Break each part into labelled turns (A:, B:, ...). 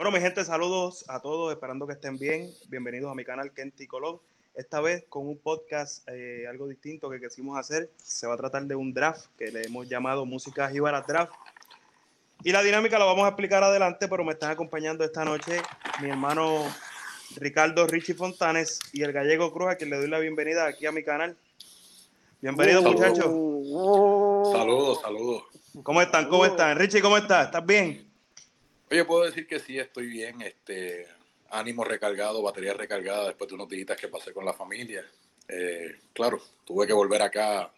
A: Bueno, mi gente, saludos a todos, esperando que estén bien. Bienvenidos a mi canal Kenti Colón. Esta vez con un podcast eh, algo distinto que quisimos hacer. Se va a tratar de un draft que le hemos llamado Música Jíbara Draft. Y la dinámica la vamos a explicar adelante, pero me están acompañando esta noche mi hermano Ricardo Richie Fontanes y el gallego Cruz, a quien le doy la bienvenida aquí a mi canal. Bienvenido, muchachos.
B: Saludos, saludos.
A: ¿Cómo están? ¿Cómo están? Richie, ¿cómo estás? ¿Estás bien?
B: Oye, puedo decir que sí, estoy bien. Este, ánimo recargado, batería recargada después de unos días que pasé con la familia. Eh, claro, tuve que volver acá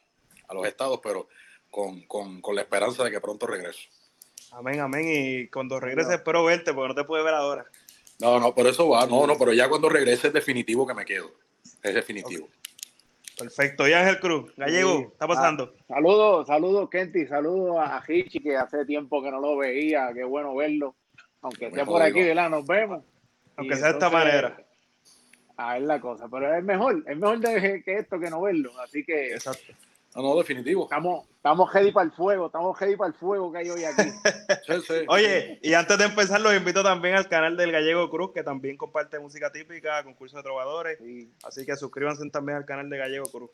B: a los estados, pero con, con, con, la esperanza de que pronto regreso.
A: Amén, amén. Y cuando regrese espero verte, porque no te puede ver ahora.
B: No, no, por eso va. No, no, pero ya cuando regrese es definitivo que me quedo. Es definitivo.
A: Perfecto. Y Ángel Cruz, Gallego, ¿qué está pasando?
C: Ah, saludos, saludos, Kenty. Saludos a Hichi, que hace tiempo que no lo veía. Qué bueno verlo. Aunque esté por aquí, ¿verdad? Nos vemos.
A: Aunque sea de esta manera.
C: Ah, es la cosa. Pero es mejor, es mejor de, que esto que no verlo. Así que.
B: Exacto. No, no, definitivo.
C: Estamos, estamos ready para el fuego, estamos ready para el fuego que hay hoy aquí.
A: Oye, y antes de empezar, los invito también al canal del Gallego Cruz, que también comparte música típica, concursos de trovadores. Así que suscríbanse también al canal de Gallego Cruz.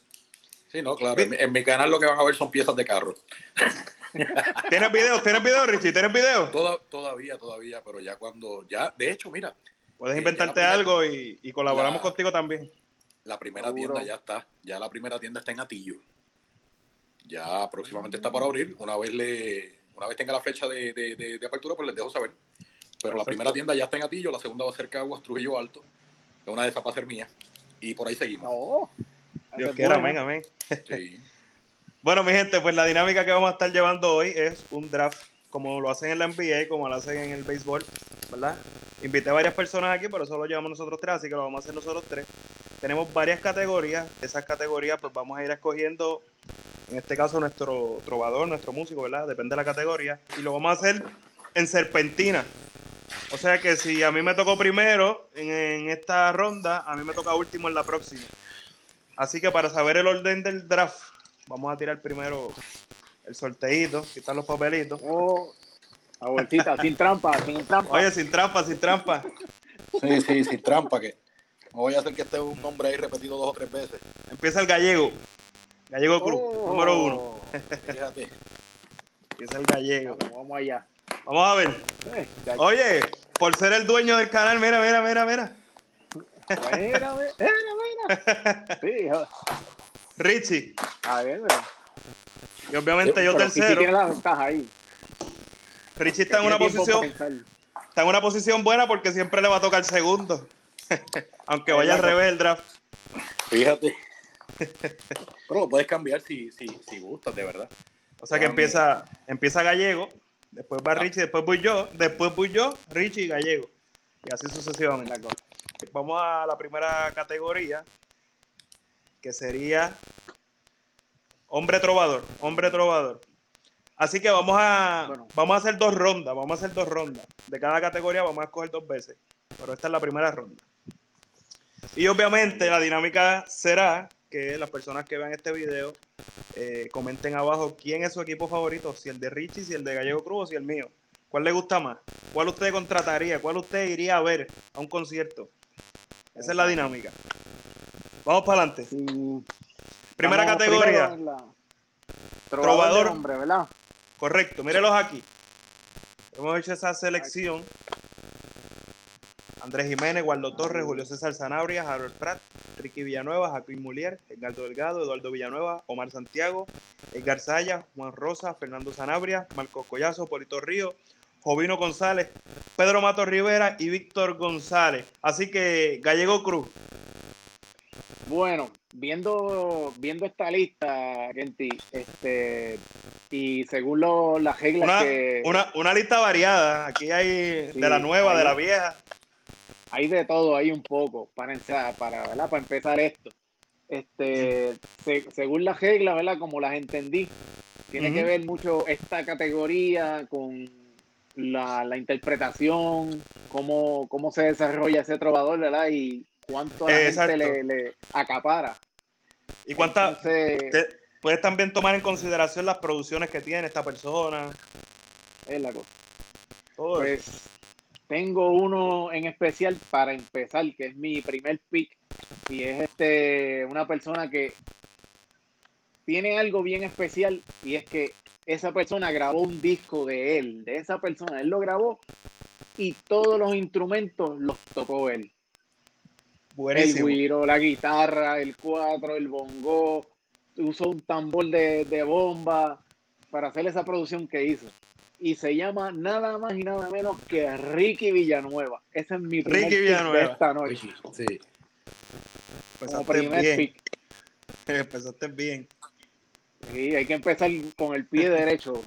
B: Sí, no, claro. En mi, canal lo que van a ver son piezas de carro.
A: ¿Tienes video? ¿Tienes video, Richie? ¿Tienes video?
B: todavía, todavía, pero ya cuando, ya, de hecho, mira.
A: Puedes eh, inventarte algo y, colaboramos contigo también.
B: La primera tienda ya está, ya la primera tienda está en Atillo. Ya próximamente está para abrir. Una vez le, una vez tenga la fecha de, apertura, pues les dejo saber. Pero la primera tienda ya está en Atillo, la segunda va a ser Caguas, Trujillo Alto. Una de esas va a ser mía. Y por ahí seguimos.
A: Oh, Dios quiera, amén, amén. bueno, mi gente, pues la dinámica que vamos a estar llevando hoy es un draft como lo hacen en la NBA, como lo hacen en el béisbol, ¿verdad? Invité a varias personas aquí, pero eso lo llevamos nosotros tres, así que lo vamos a hacer nosotros tres. Tenemos varias categorías, esas categorías pues vamos a ir escogiendo, en este caso nuestro trovador, nuestro músico, ¿verdad? Depende de la categoría, y lo vamos a hacer en serpentina. O sea que si a mí me tocó primero en, en esta ronda, a mí me toca último en la próxima. Así que para saber el orden del draft, vamos a tirar primero el sorteito, quitar los papelitos.
C: Oh, vueltita, sin trampa, sin trampa.
A: Oye, sin trampa, sin trampa.
B: Sí, sí, sin trampa, que no voy a hacer que esté un nombre ahí repetido dos o tres veces.
A: Empieza el gallego. Gallego Cruz, oh. número uno. Fíjate. Empieza el gallego.
C: Vamos allá.
A: Vamos a ver. Eh, Oye, por ser el dueño del canal, mira, mira, mira, mira.
C: Mira, mira, mira. Sí,
A: Richie.
C: A ver, mira.
A: Y obviamente yo tercero.
C: ahí.
A: Richie está en una posición. Está en una posición buena porque siempre le va a tocar segundo. Aunque vaya al revés el draft.
B: Fíjate. Pero lo puedes cambiar si, si, si gustas, de verdad.
A: O sea que empieza, empieza Gallego, después va ah. Richie, después voy yo, después voy yo, Richie y Gallego. Y así sucesivamente. Vamos a la primera categoría, que sería Hombre trovador, hombre trovador. Así que vamos a, vamos a hacer dos rondas, vamos a hacer dos rondas. De cada categoría vamos a escoger dos veces. Pero esta es la primera ronda. Y obviamente la dinámica será que las personas que vean este video eh, comenten abajo quién es su equipo favorito, si el de Richie, si el de Gallego Cruz o si el mío. ¿Cuál le gusta más? ¿Cuál usted contrataría? ¿Cuál usted iría a ver a un concierto? Esa es la dinámica. Vamos para adelante. Primera categoría.
C: Trovador. Hombre, ¿verdad?
A: Correcto, mírelos aquí. Hemos hecho esa selección. Andrés Jiménez, Guardo Torres, Julio César Zanabria, Harold Pratt, Ricky Villanueva, Jaquín Mulier, Edgardo Delgado, Eduardo Villanueva, Omar Santiago, Edgar Saya, Juan Rosa, Fernando Sanabria, Marcos Collazo, Polito Río, Jovino González, Pedro Mato Rivera y Víctor González. Así que Gallego Cruz,
C: bueno, viendo, viendo esta lista, Genti, este, y según las reglas
A: una,
C: que.
A: Una, lista variada. Aquí hay de la nueva, de la vieja.
C: Hay de todo, hay un poco, para, para, ¿verdad? para empezar esto. Este, según las reglas, ¿verdad? Como las entendí, tiene que ver mucho esta categoría con la, la interpretación, cómo, cómo se desarrolla ese trovador, ¿verdad? Y cuánto a la gente le, acapara.
A: Y cuántas. Puedes también tomar en consideración las producciones que tiene esta persona.
C: Es la cosa. pues, tengo uno en especial para empezar, que es mi primer pick. Y es este una persona que tiene algo bien especial y es que esa persona grabó un disco de él, de esa persona, él lo grabó y todos los instrumentos los tocó él.
A: Buenísimo.
C: El guiro, la guitarra, el cuatro, el bongo, usó un tambor de, de bomba para hacer esa producción que hizo. Y se llama nada más y nada menos que Ricky Villanueva. Ese es mi primer
A: Ricky
C: pick
A: Villanueva.
C: de esta noche.
B: Sí.
C: Como
A: Empezaste
C: primer
A: bien.
C: pick.
A: Empezaste bien.
C: Sí, hay que empezar con el pie derecho.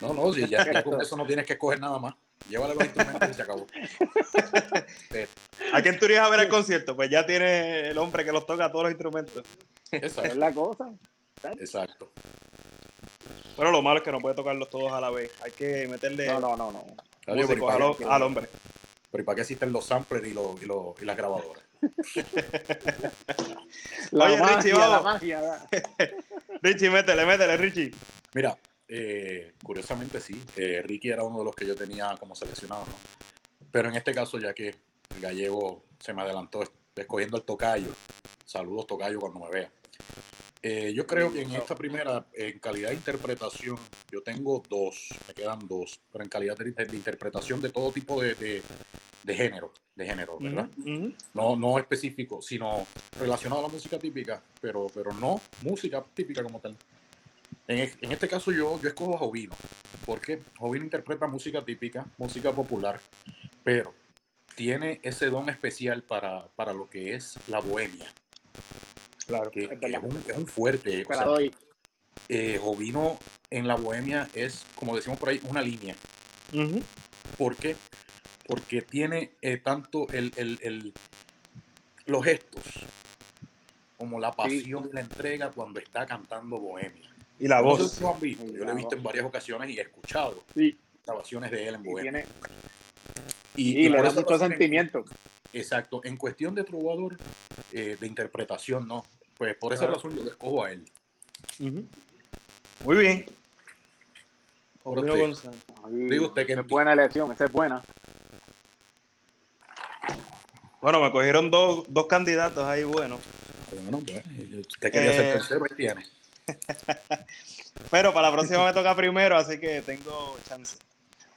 B: No, no, si ya, ya con eso no tienes que escoger nada más. Llévale los instrumentos y se acabó.
A: ¿A quién tú irías a ver el concierto? Pues ya tiene el hombre que los toca todos los instrumentos.
C: Es
B: Exacto.
C: la cosa.
B: Exacto.
A: Pero lo malo es que no puede tocarlos todos a la vez. Hay que meterle
C: No, no, no, no.
B: Adiós, pero, ¿y
A: músicos
B: para,
A: al, hombre.
B: pero ¿y para qué existen los samplers y, los, y, los, y las grabadoras?
C: La
A: Oye,
C: magia,
A: Richie,
C: la magia.
A: Richie, métele, métele, Richie.
B: Mira, eh, curiosamente sí, eh, Ricky era uno de los que yo tenía como seleccionado, ¿no? Pero en este caso, ya que el gallego se me adelantó es- escogiendo el tocayo, saludos tocayo cuando me vea. Eh, yo creo que en esta primera, en calidad de interpretación, yo tengo dos, me quedan dos, pero en calidad de, de interpretación de todo tipo de, de- de género, de género, ¿verdad? No, no específico, sino relacionado a la música típica, pero, pero no música típica como tal. En, en este caso yo, yo escojo a Jovino, porque Jovino interpreta música típica, música popular, pero tiene ese don especial para, para lo que es la bohemia,
A: Claro.
B: que,
C: Es
B: que
C: verdad.
B: es, un, es un fuerte. o sea, eh, Jovino en la bohemia es, como decimos por ahí, una línea. ¿Por qué? Porque tiene eh, tanto el, el- el- los gestos como la pasión y la entrega cuando está cantando Bohemia.
A: Y la
B: No sé
A: voz.
B: si lo han visto,
C: Sí,
B: yo lo he visto
C: voz.
B: en varias ocasiones y he escuchado
C: Sí,
B: grabaciones de él en Bohemia.
C: tiene,
B: Y,
C: y
B: y
C: le da mucho sentimiento.
B: Exacto, en cuestión de trovador, eh, de interpretación, no. Pues por esa razón yo le escojo a él.
A: Muy bien. González.
B: Digo usted que-
C: es buena elección, esa es buena.
A: Bueno, me cogieron dos, dos candidatos ahí buenos.
B: Bueno, pues, usted quería ser
A: Eh,
B: tercero, ahí tiene.
A: Pero para la próxima me toca primero, así que tengo chance.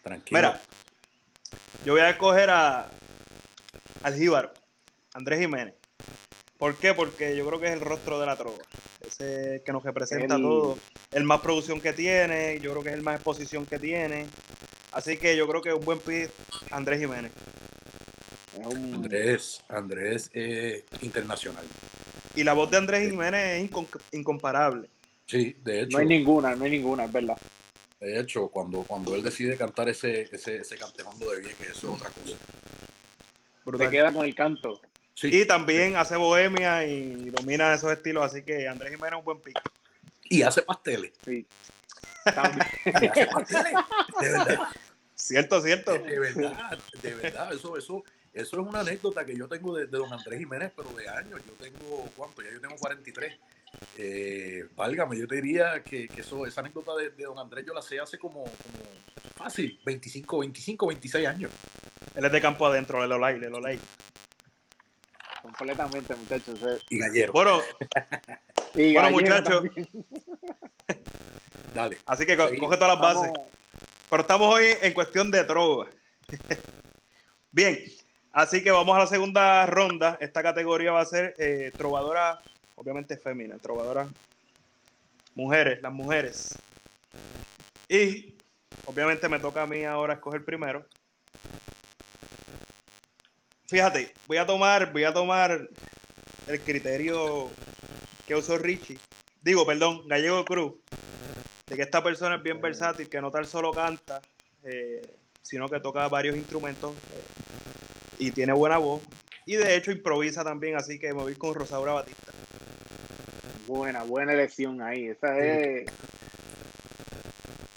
B: Tranquilo.
A: Mira, yo voy a escoger a al jíbaro, Andrés Jiménez. ¿Por qué? Porque yo creo que es el rostro de la trova. Ese que nos representa
C: El-
A: todo. El más producción que tiene, yo creo que es el más exposición que tiene. Así que yo creo que es un buen pick Andrés Jiménez.
C: Un-
B: Andrés, Andrés eh, internacional.
A: Y la voz de Andrés Jiménez es incomparable.
B: Sí, de hecho,
C: no hay ninguna, no hay ninguna, es verdad.
B: de hecho, cuando, cuando él decide cantar ese, ese, ese cantejondo de bien, que eso es otra cosa.
C: Se queda con el canto.
B: Sí,
A: Y también hace bohemia y domina esos estilos, así que Andrés Jiménez es un buen pick.
B: y hace pasteles.
C: Sí. También.
B: Y hace pasteles. De verdad,
A: Cierto, cierto.
B: de verdad, de verdad. Eso, eso, eso es una anécdota que yo tengo de, de don Andrés Jiménez, pero de años. Yo tengo, ¿cuánto? Ya yo tengo 43. Eh, válgame, yo te diría que, que eso, esa anécdota de, de don Andrés yo la sé hace como, como fácil, 25, 25, 26 años.
A: Él es de campo adentro, le lo like, le lo like.
C: Completamente, muchachos. eh.
B: Y gallero.
A: Bueno,
C: Y
A: Bueno, muchachos.
B: Dale.
A: así que co- coge todas las bases.
C: Vamos.
A: Pero estamos hoy en cuestión de trova. Bien, así que vamos a la segunda ronda. Esta categoría va a ser eh, trovadora, obviamente fémina, trovadora mujeres, las mujeres. Y obviamente me toca a mí ahora escoger primero. Fíjate, voy a tomar, voy a tomar el criterio que usó Richie. Digo, perdón, Gallego Cruz de que esta persona es bien versátil, que no tan solo canta, eh, sino que toca varios instrumentos eh, y tiene buena voz. Y de hecho improvisa también, así que me voy con Rosaura Batista.
C: Buena, buena elección ahí. Esa es,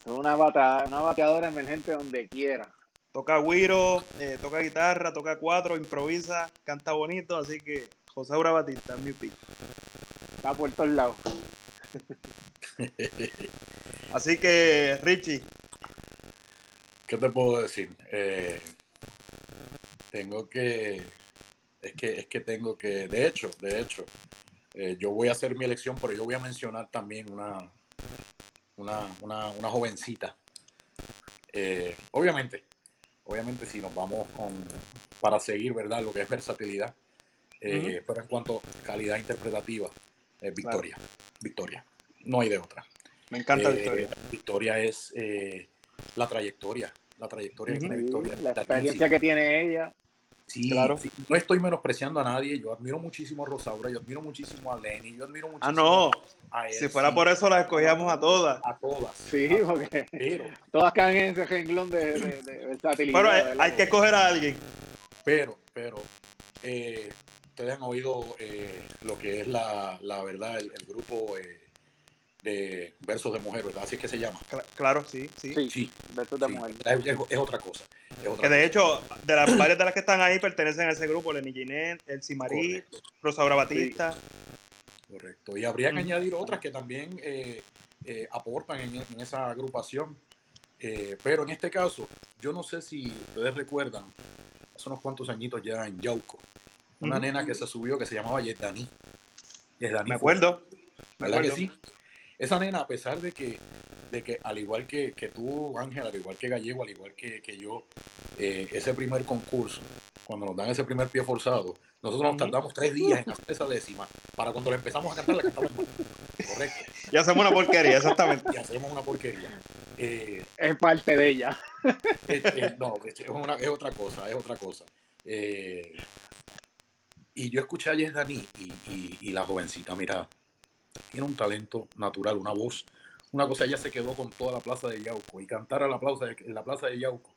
C: es una, bata, una bateadora emergente donde quiera.
A: Toca guiro, eh, toca guitarra, toca cuatro, improvisa, canta bonito, así que Rosaura Batista es mi pick.
C: Está por todos lados.
A: Así que Richie,
B: ¿Qué te puedo decir? Eh, tengo que, es que, es que tengo que, de hecho, de hecho, eh, yo voy a hacer mi elección, pero yo voy a mencionar también una, una, una, una jovencita. Eh, obviamente, obviamente si nos vamos con, para seguir, ¿verdad? Lo que es versatilidad, eh, pero en cuanto a calidad interpretativa, es Victoria. Victoria. No hay de otra.
A: Me encanta Victoria.
B: Victoria es la trayectoria, la trayectoria,
C: Sí,
B: trayectoria.
C: la experiencia que tiene ella.
B: Sí,
A: Claro.
B: sí, no estoy menospreciando a nadie. Yo admiro muchísimo a Rosaura, yo admiro muchísimo a Lenny, yo admiro muchísimo
A: Ah, no.
B: a él.
A: Si fuera por eso las escogíamos a todas.
B: A todas.
C: Sí,
B: A-
C: porque
B: pero,
C: todas caen en ese renglón de, de, de versatilidad.
A: Pero hay que escoger a alguien.
B: pero, pero, eh, ustedes han oído eh, lo que es la, la verdad, el, el grupo eh, de versos de mujer, ¿verdad? Así es que se llama.
A: Cla- Claro, sí, sí.
C: Sí,
B: Sí,
C: versos de
B: sí,
C: mujer.
B: Es, es- es otra cosa. es otra
A: Que de
B: cosa.
A: hecho, de las varias de las que están ahí pertenecen a ese grupo, Lenny Ginette, El Simarí,
B: Correcto.
A: Rosaura Batista.
B: Correcto. Y habría que
A: Mm.
B: añadir otras que también eh, eh, aportan en, en esa agrupación. Eh, pero en este caso, yo no sé si ustedes recuerdan, hace unos cuantos añitos ya en Yauco, una nena que se subió que se llamaba Yesdani. Yesdani
A: Me
B: fue-
A: acuerdo. Me
B: ¿Verdad que sí? Esa nena, a pesar de que, de que al igual que, que tú, Ángel, al igual que Gallego, al igual que, que yo, eh, ese primer concurso, cuando nos dan ese primer pie forzado, nosotros nos tardamos tres días en hacer esa décima, para cuando la empezamos a cantar, la cantamos mal. Correcto.
A: Y hacemos una porquería, exactamente.
B: Y hacemos una porquería. Eh,
C: Es parte de ella.
B: eh, eh, no, es, una- es otra cosa, es otra cosa. Eh, y yo escuché a Yes Dani y, y- y la jovencita, mira, tiene un talento natural, una voz, una cosa, ella se quedó con toda la plaza de Yauco y cantar a la plaza de, en la plaza de Yauco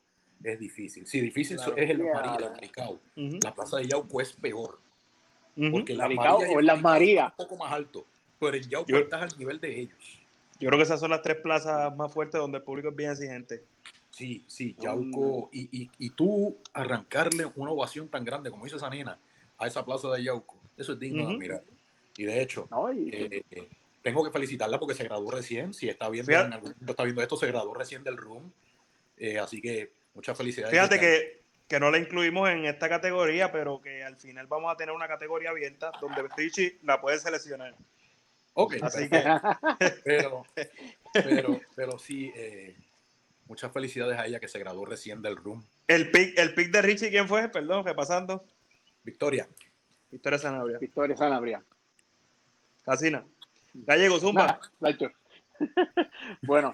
B: es difícil. Sí, difícil
A: Claro.
B: es el
C: Ya.
B: María, el Maricao. La plaza de Yauco es peor, porque la
C: Maricao
B: María
C: o
B: el Maricao
C: Marías.
B: están un poco más alto, pero en Yauco
A: Yo-
B: estás al nivel de ellos.
A: Yo creo que esas son las tres plazas más fuertes donde el público es bien exigente.
B: Sí, sí, Yauco. Y, y, y tú arrancarle una ovación tan grande como hizo esa nena a esa plaza de Yauco, eso es digno de
A: Ujú.
B: Y de hecho,
C: ¿no? Y-
B: eh, eh, tengo que felicitarla porque se graduó recién. Si está viendo,
A: Fíjate-
B: en algún momento está viendo esto, se graduó recién del Room. Eh, así que muchas felicidades.
A: Fíjate que, que no la incluimos en esta categoría, pero que al final vamos a tener una categoría abierta donde Richie la puede seleccionar.
B: Ok,
A: Así que,
B: pero, pero, pero sí, eh, muchas felicidades a ella que se graduó recién del Room.
A: el pick, el pick de Richie, ¿quién fue? Perdón, repasando.
B: Victoria,
A: Victoria Sanabria.
C: Victoria Sanabria.
A: Casina. Gallego, Zumba.
C: Nacho. bueno,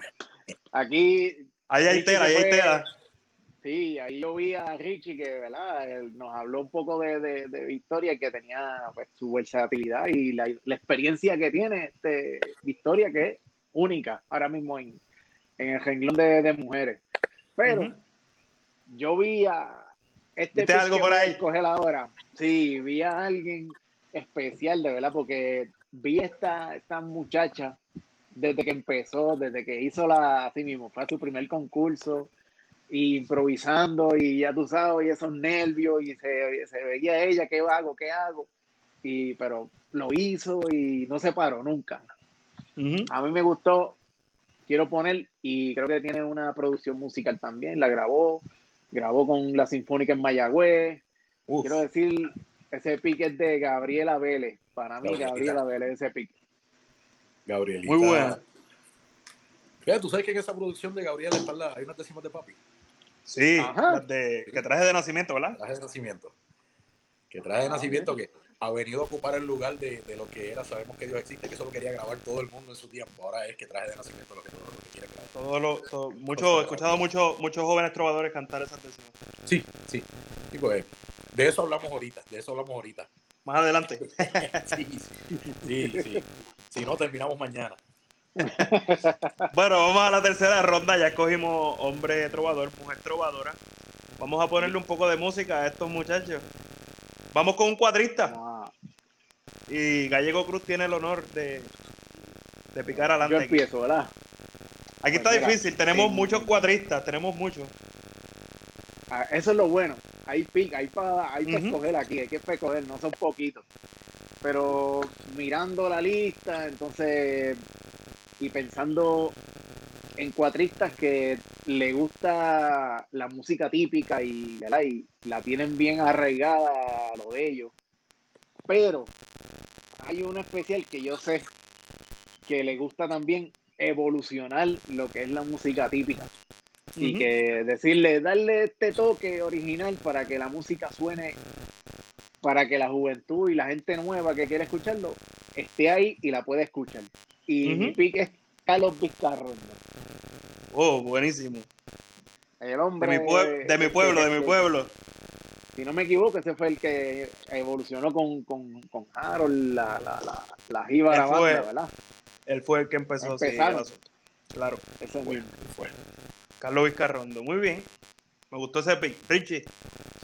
C: aquí
A: Ahí hay tela, ahí hay tela.
C: Sí, ahí yo vi a Richie que, ¿verdad? Él nos habló un poco de, de, de Victoria, que tenía pues, su versatilidad y la, la experiencia que tiene este, Victoria, que es única ahora mismo en, en el renglón de, de mujeres. Pero yo vi a este
A: ¿Viste
C: pick
A: algo por ahí?
C: escoger ahora. Sí, vi a alguien especial, de verdad, porque vi esta, esta muchacha desde que empezó, desde que hizo la, así mismo, fue a su primer concurso, y improvisando, y ya tú sabes, y esos nervios, y se, se veía ella, ¿qué hago? ¿Qué hago? Y, pero lo hizo y no se paró nunca. A mí me gustó, quiero poner, y creo que tiene una producción musical también, la grabó, grabó con la Sinfónica en Mayagüez,
A: Uf.
C: quiero decir, ese pique es de Gabriela Vélez, para mí
B: Gabriela.
C: Gabriela Vélez ese pique.
B: Gabrielita.
A: Muy buena.
B: Fíjate, tú sabes que en esa producción de Gabriela está la, hay unas décimas de papi.
A: Sí,
C: Ajá.
A: las de, que traje de nacimiento, ¿verdad?
B: traje de nacimiento. Que traje de
C: Ah,
B: nacimiento que ha venido a ocupar el lugar de, de lo que era, sabemos que Dios existe, que eso lo quería grabar todo el mundo en su tiempo. Ahora es que traje de nacimiento lo que, lo que quiere grabar.
A: Todo lo, todo- mucho, he escuchado muchos muchos jóvenes trovadores cantar esas canciones.
B: Sí, sí. Y pues, de eso hablamos ahorita, de eso hablamos ahorita.
A: Más adelante.
B: Sí, sí, sí. sí. Si no, terminamos mañana.
A: Bueno, vamos a la tercera ronda. Ya escogimos hombre trovador, mujer trovadora. Vamos a ponerle un poco de música a estos muchachos. Vamos con un cuadrista.
C: Ah,
A: Y Gallego Cruz tiene el honor de, de picar
C: yo
A: adelante. Aquí,
C: empiezo, ¿verdad?
A: Aquí está
C: Pues mira,
A: difícil. Tenemos
C: en-
A: muchos cuadristas. Tenemos muchos.
C: Ah, Eso es lo bueno. Hay pick, hay para hay pa
A: Ujú.
C: escoger aquí, hay que escoger, no son poquitos. Pero mirando la lista, entonces, y pensando en cuatristas que le gusta la música típica y la tienen bien arraigada a lo de ellos. Pero hay uno especial que yo sé que le gusta también evolucionar lo que es la música típica. Y que decirle, darle este toque original para que la música suene, para que la juventud y la gente nueva que quiere escucharlo esté ahí y la pueda escuchar. Y mi pick es Carlos Vizcarrondo.
A: Oh, buenísimo.
C: El
A: De
C: hombre.
A: mi, pue- de mi pueblo, de mi pueblo.
C: Si no me equivoco, ese fue el que evolucionó con, con, con Harold, la, la, la, la
A: Él fue-
C: banda, ¿verdad?
A: Él fue el que empezó sí,
C: Empezaron.
A: el asunto. Claro.
C: Mismo.
B: Fue.
A: Carlos Vizcarrondo. Muy bien. Me gustó ese pick. Richie,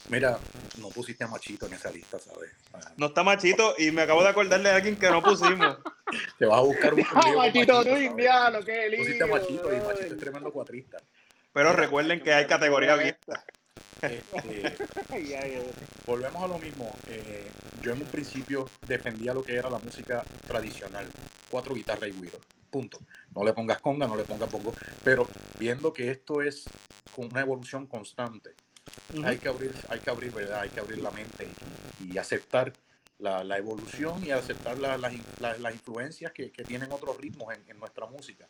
B: Mira, no pusiste a Machito en esa lista, ¿sabes? Ah,
A: no está machito y me acabo de acordar de alguien que no pusimos.
B: Te vas a buscar un
C: ¡Ah,
B: lío con
C: Machito
B: ¿sabes?
C: Twin, diablo, qué lío!
B: Pusiste a Machito y. Machito es tremendo cuatrista.
A: Pero recuerden que hay categoría abierta.
B: Este, volvemos a lo mismo. Eh, yo en un principio defendía lo que era la música tradicional. Cuatro guitarras y güiro. Punto. No le pongas conga, no le pongas bongo. Pero viendo que esto es con una evolución constante, hay que abrir, hay que abrir, ¿verdad? Hay que abrir la mente y, y aceptar la, la evolución y aceptar la- las in- la- las influencias que, que tienen otros ritmos en, en nuestra música.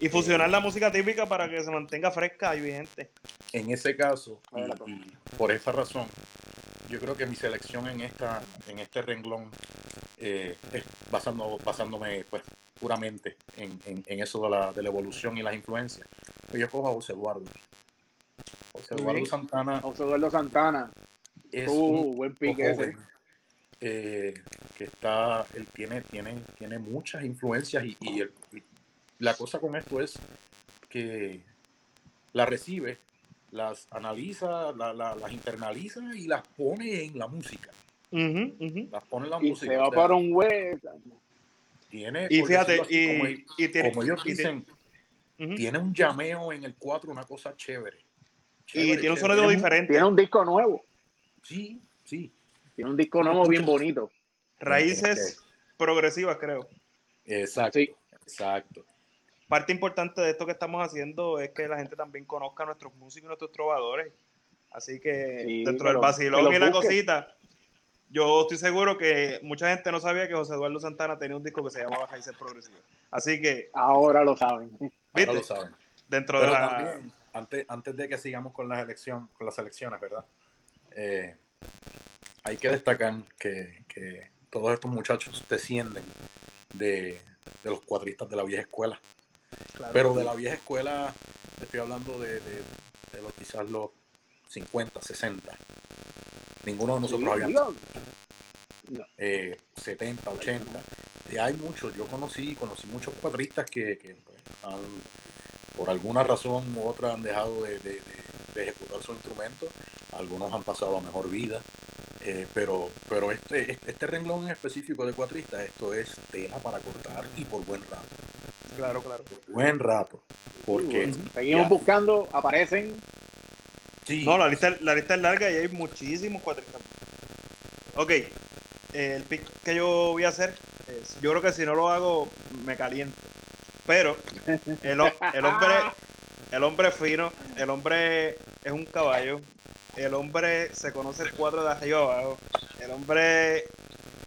A: Y fusionar la música típica para que se mantenga fresca y vigente.
B: En ese caso, y, y por esa razón, yo creo que mi selección en esta, en este renglón eh, es basando, basándome pues puramente en, en- en eso de la, de la evolución y las influencias. Pues yo cojo a José Eduardo. José Eduardo. Santana
C: José Eduardo Santana.
B: es
C: Uh,
B: un
C: buen pick ese.
B: eh, que está, él tiene, tiene, tiene muchas influencias y, y el- y la cosa con esto es que la recibe, las analiza, la- la- las internaliza y las pone en la música.
A: Ujú, ujú.
B: Las pone en la
C: Y
B: música.
C: se
B: o
C: va
B: sea,
C: para un web.
B: Tiene,
A: Y fíjate,
B: como,
A: y,
B: el-
A: y tiene,
B: como ellos
A: y tiene-
B: tiene un llameo en el 4, una cosa chévere.
A: y
B: Chévere,
A: tiene un sonido
C: Tiene un-
A: diferente.
C: Tiene un disco nuevo.
B: Sí, sí.
C: Tiene un disco nuevo bien bonito.
A: Raíces progresivas, creo.
B: Exacto.
C: Sí.
B: Exacto.
A: Parte importante de esto que estamos haciendo es que la gente también conozca a nuestros músicos y nuestros trovadores. Así que
C: Sí,
A: dentro
C: que
A: del vacilón y la cosita, yo estoy seguro que mucha gente no sabía que José Eduardo Santana tenía un disco que se llamaba Raíces Progresivas. Así que,
C: Ahora lo saben.
B: Ahora
A: ¿viste?
B: lo saben.
A: Dentro de la...
B: también, antes, antes de que sigamos con las elecciones, con las elecciones, ¿verdad? Eh, hay que destacar que, que todos estos muchachos descienden de, de los cuadristas de la vieja escuela.
A: Claro.
B: Pero de la vieja escuela, estoy hablando de, de, de los quizás los 50, 60. Ninguno de nosotros habíamos
C: digo,
B: eh, 70, 80. Y hay muchos, yo conocí, conocí muchos cuadristas que, que, pues, han- por alguna razón u otra han dejado de, de- de- de ejecutar su instrumento, algunos han pasado a mejor vida, eh, pero, pero este, este renglón en específico de cuatristas, esto es tela para cortar y por buen rato,
A: Claro, claro.
B: por buen rato, porque
C: Seguimos
B: ya,
C: buscando, aparecen.
B: Sí,
A: No, la lista, la lista es larga y hay muchísimos cuatristas. Ok, eh, el pick que yo voy a hacer, es- yo creo que si no lo hago, me caliento. Pero el, el hombre el hombre es fino, el hombre es un caballo, el hombre se conoce el cuatro de arriba abajo, el hombre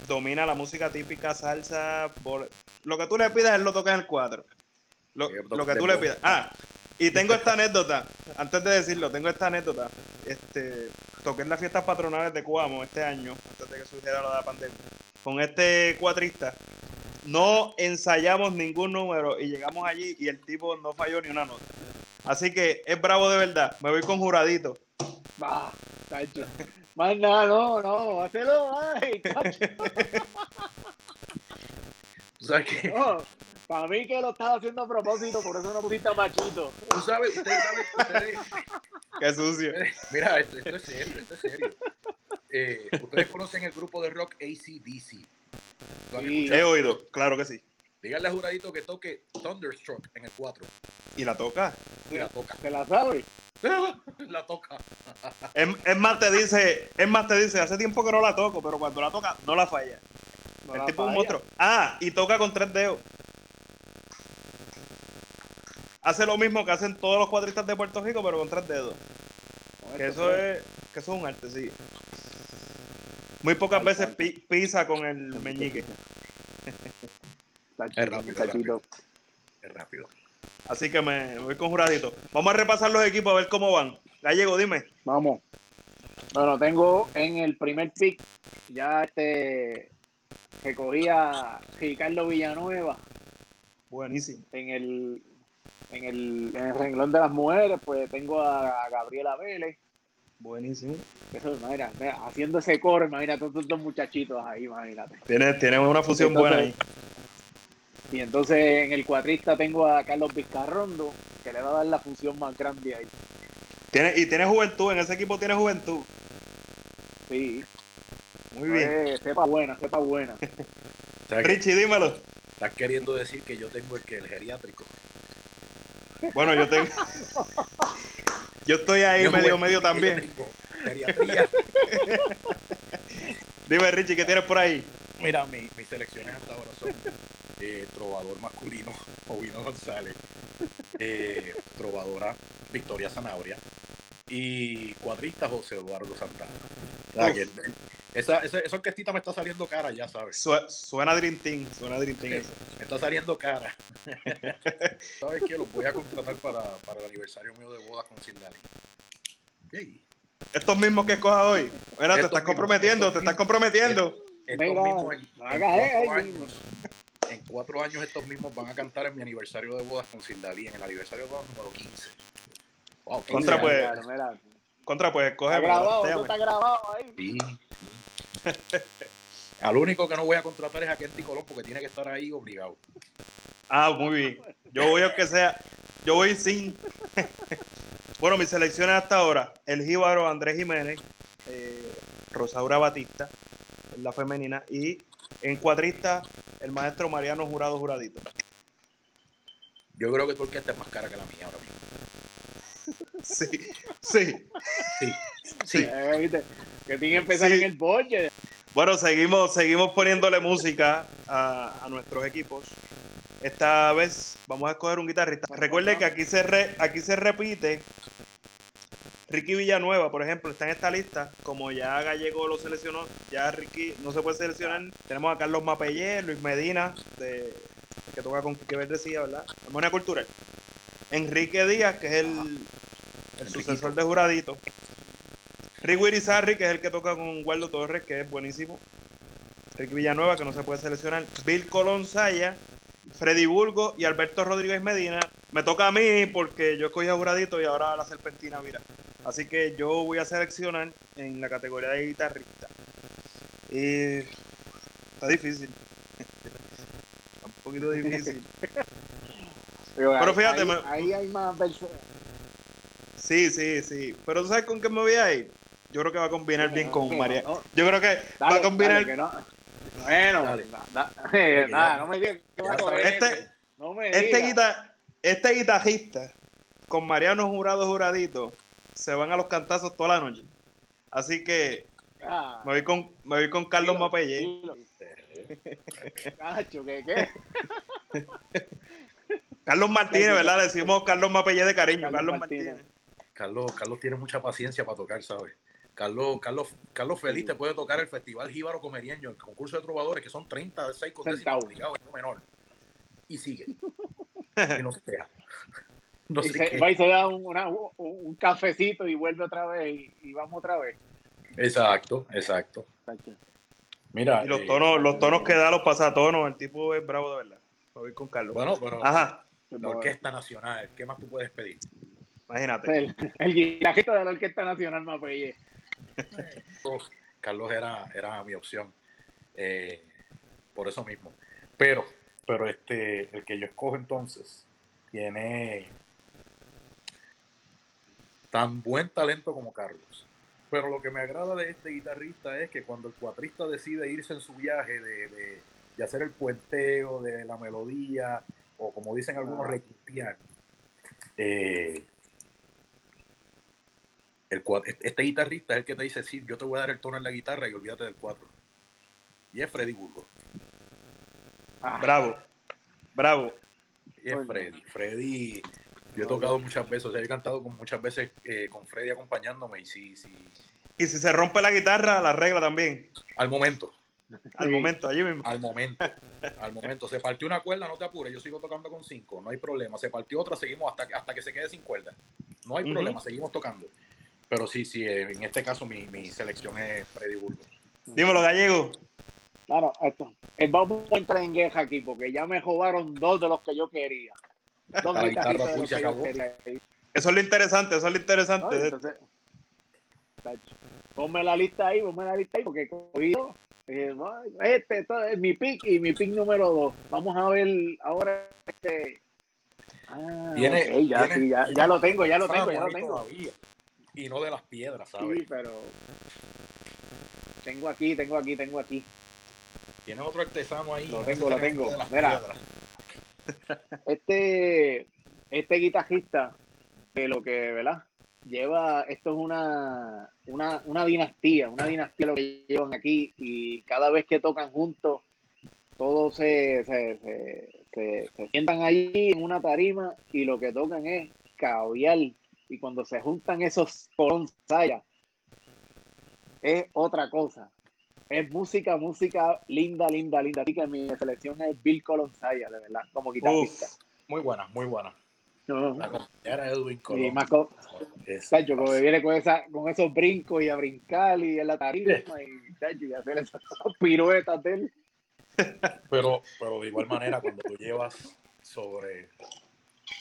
A: domina la música típica, salsa, bol- lo que tú le pidas, él lo toca en el cuatro. Lo, lo que tú le pidas. Ah, y tengo esta anécdota, antes de decirlo, tengo esta anécdota. Este, toqué en las fiestas patronales de Cuamo este año, antes de que surgiera la pandemia, con este cuatrista. No ensayamos ningún número y llegamos allí y el tipo no falló ni una nota. Así que es bravo de verdad. Me voy con juradito.
C: Ah, tacho. Más nada, no, no, hazlo, ay, tacho.
B: tú sabes que,
C: No, para mí que lo estaba haciendo a propósito, por eso no pusiste a machito.
B: tú sabes, ustedes saben, ustedes,
A: Qué sucio.
B: Mira, esto, esto es serio, esto es serio. Eh, ustedes conocen el grupo de rock ACDC. ¿Lo han
C: Sí.
A: He oído, claro que sí.
B: Díganle a Juradito que toque Thunderstruck en el 4.
A: Y la toca.
B: Y la toca.
C: ¿Se la sabe?
B: la toca.
A: Es, es más, te dice, es más, te dice, hace tiempo que no la toco, pero cuando la toca, no la falla.
C: No
A: el
C: la
A: tipo es un
C: falla.
A: monstruo. Ah, y toca con tres dedos. Hace lo mismo que hacen todos los cuadristas de Puerto Rico, pero con tres dedos. Que eso es, que eso es un arte, sí. Muy pocas veces pi- pisa con el meñique.
B: Es rápido, es rápido. Es rápido.
A: Así que me, me voy con juradito. Vamos a repasar los equipos a ver cómo van. Gallego, dime.
C: Vamos. Bueno, tengo en el primer pick ya este que cogía Ricardo Villanueva
A: Buenísimo.
C: en el en el, en el renglón de las mujeres, pues tengo a, a Gabriela Vélez.
A: Buenísimo.
C: Eso, mira, mira, haciendo ese core, imagínate todos estos muchachitos ahí, imagínate.
A: Tiene, tiene una fusión
C: Entonces,
A: buena ahí.
C: Y entonces en el cuatrista tengo a Carlos Vizcarrondo, que le va a dar la función más grande ahí.
A: Tiene, y tiene juventud, en ese equipo tiene juventud.
C: Sí,
A: Muy bien.
C: eh, sepa buena, sepa buena.
A: Richie, dímelo.
B: estás queriendo decir que yo tengo el que el geriátrico.
A: Bueno, yo tengo. Yo estoy ahí
B: Yo
A: medio, medio también.
B: Geriatría.
A: Dime, Richie, ¿qué tienes por ahí?
B: Mira, mi- mis selecciones hasta ahora son eh, trovador masculino, Ovino González, eh, trovadora Victoria Zanabria y cuadrista José Eduardo Santana. O sea,
A: Uf.
B: que, esa, esa, esa orquestita me está saliendo cara, ya sabes.
A: Su- suena Dream Team, suena Dream Team.
B: Me está saliendo cara. ¿Sabes qué? Los voy a contratar para, para el aniversario mío de bodas con Sindali. Yay.
A: Estos mismos que escojas hoy. Mira, te estás
B: mismos,
A: comprometiendo, te estás comprometiendo.
B: Estos
C: Mira,
B: mismos en, cuatro
C: ahí
B: años, en cuatro años estos mismos van a cantar en mi aniversario de bodas con Sindalí, en el aniversario de bodas número 15. Wow, qué
A: Contra, pues. Contra, pues,
C: Está
A: escoge.
C: grabado, está grabado ahí.
B: Sí. Al único que no voy a contratar es a Kenty Colón porque tiene que estar ahí obligado.
A: Ah, muy bien. Yo voy aunque sea. Yo voy sin. bueno, mis selecciones hasta ahora: el Jíbaro Andrés Jiménez, eh, Rosaura Batista, la femenina, y en cuadrista, el maestro Mariano Jurado Juradito.
B: Yo creo que tu orquesta es más cara que la mía ahora mismo.
A: Sí, sí.
B: Sí, sí.
C: Eh. Que tiene que empezar
A: Sí.
C: en el boche.
A: Bueno, seguimos, seguimos poniéndole música a, a nuestros equipos. Esta vez vamos a escoger un guitarrista. Recuerde que aquí se, re- aquí se repite. Ricky Villanueva, por ejemplo, está en esta lista. Como ya Gallego lo seleccionó, ya Ricky no se puede seleccionar. Tenemos a Carlos Mapellé, Luis Medina, de, que toca con Quique Verdecía, ¿verdad? Armonía Cultural. Enrique Díaz, que es el, el
B: Enriquito.
A: sucesor de Juradito. Rick Wirizarri, que es el que toca con Waldo Torres, que es buenísimo. Rick Villanueva, que no se puede seleccionar. Bill Colón Saya, Freddy Burgo y Alberto Rodríguez Medina. Me toca a mí porque yo escogí a Juradito y ahora a la serpentina, mira. Así que yo voy a seleccionar en la categoría de guitarrista. Y está difícil. Está un poquito difícil.
C: Pero,
A: Pero
C: ahí-
A: fíjate,
C: ahí,
A: me-
C: ahí hay más versos.
A: Sí, sí, sí. Pero ¿tú sabes con qué me voy a ir? Yo creo que va a combinar bien con María.
C: No,
A: Yo creo que va a combinar.
C: dale, que no. Bueno,
B: Dale.
C: da- da- eh, no me digas que va a
B: Ya
C: coger.
A: Este-
C: no me
A: Este,
C: digas.
A: guita- este guitarrista con Mariano Jurado Juradito se van a los cantazos toda la noche. Así que
C: Ah,
A: me voy con, me voy con Carlos
C: dilo,
A: Mapellé.
C: dilo. Cacho, ¿qué, qué?
A: Carlos Martínez, ¿verdad? Le decimos Carlos Mapellé de cariño.
C: Carlos
A: Carlos,
C: Martínez.
A: Martínez.
B: Carlos, Carlos tiene mucha paciencia para tocar, ¿sabes? Carlos, Carlos, Carlos Feliz te puede tocar el Festival Jíbaro Comerieño, el concurso de trovadores, que son 36 con décimos
C: Centavos.
B: obligados, es lo menor. Y sigue. Y no se queja. No
C: Y
B: se
C: va y se da un, una- un- cafecito y vuelve otra vez y, y vamos otra vez.
B: Exacto, exacto. Mira,
A: Y los
B: eh,
A: tonos, los tonos que da, los pasatonos, el tipo es bravo de verdad. Voy con Carlos.
B: bueno, pero
A: Ajá,
B: la Orquesta Nacional, ¿qué más tú puedes pedir?
A: Imagínate.
C: El, el guitarrista de la Orquesta Nacional Mapelle.
B: Carlos- Carlos era, era mi opción. eh, por eso mismo. Pero, pero este, el que yo escojo entonces tiene tan buen talento como Carlos. Pero lo que me agrada de este guitarrista es que cuando el cuatrista decide irse en su viaje de, de- de hacer el puenteo, de la melodía, o como dicen algunos,
C: Ah.
B: requintear, eh, el cua- este guitarrista es el que te dice, sí, yo te voy a dar el tono en la guitarra y olvídate del cuatro. Y es Freddy Burgos.
C: Ah,
A: Bravo, bravo.
B: Y es. Freddy. Freddy, Yo he tocado muchas veces, o sea, he cantado con, muchas veces eh, con Freddy acompañándome y sí, sí.
A: Y si se rompe la guitarra, la regla también.
B: Al momento.
A: Al momento, allí mismo.
B: Al momento, al momento. Se partió una cuerda, no te apures, yo sigo tocando con cinco, no hay problema. Se partió otra, seguimos hasta, que- hasta que se quede sin cuerda. No hay problema, seguimos tocando. Pero sí, sí, eh, en este caso mi, mi selección es Freddy Burgos.
A: Dímelo, gallego.
C: Claro, esto. eh, vamos a entrar en guerra aquí porque ya me robaron dos de los que yo quería. Dos
B: La guitarra
C: de los
B: se
C: que yo
B: acabó.
C: quería.
A: Eso es lo interesante, eso es lo interesante.
C: entonces, tacho, ponme la lista ahí, ponme la lista ahí porque he cogido, eh, este esto es mi pick y mi pick número dos. Vamos a ver ahora este. Ah,
B: Tiene-
C: ya,
B: tiene-
C: sí, ya, ya lo tengo, ya lo tengo, ya lo tengo.
B: todavía. Y no de las piedras,
C: Sí,
B: ¿sabes?
C: pero tengo aquí, tengo aquí, tengo aquí.
B: Tiene otro artesano ahí.
C: Lo tengo, lo tengo. Mira. Este, este guitarrista, de lo que, ¿verdad? Lleva, esto es una, una, una dinastía, una dinastía lo que llevan aquí y cada vez que tocan juntos, todos se, se, se, se- se sientan allí en una tarima y lo que tocan es caviar y cuando se juntan esos colonsayas es otra cosa. Es música, música linda, linda, linda. Así que mi selección es Bill Colonsaya, de verdad, como guitarrista.
A: Uf,
B: Muy buena, muy buena.
C: No,
B: La compañera de Edwin
C: y
B: Colón.
C: más co-
B: Es-
C: Tacho, como viene con, esa, con esos brincos y a brincar y en la tarima y, y hacer esas piruetas de él.
B: Pero, pero de igual manera, cuando tú llevas sobre,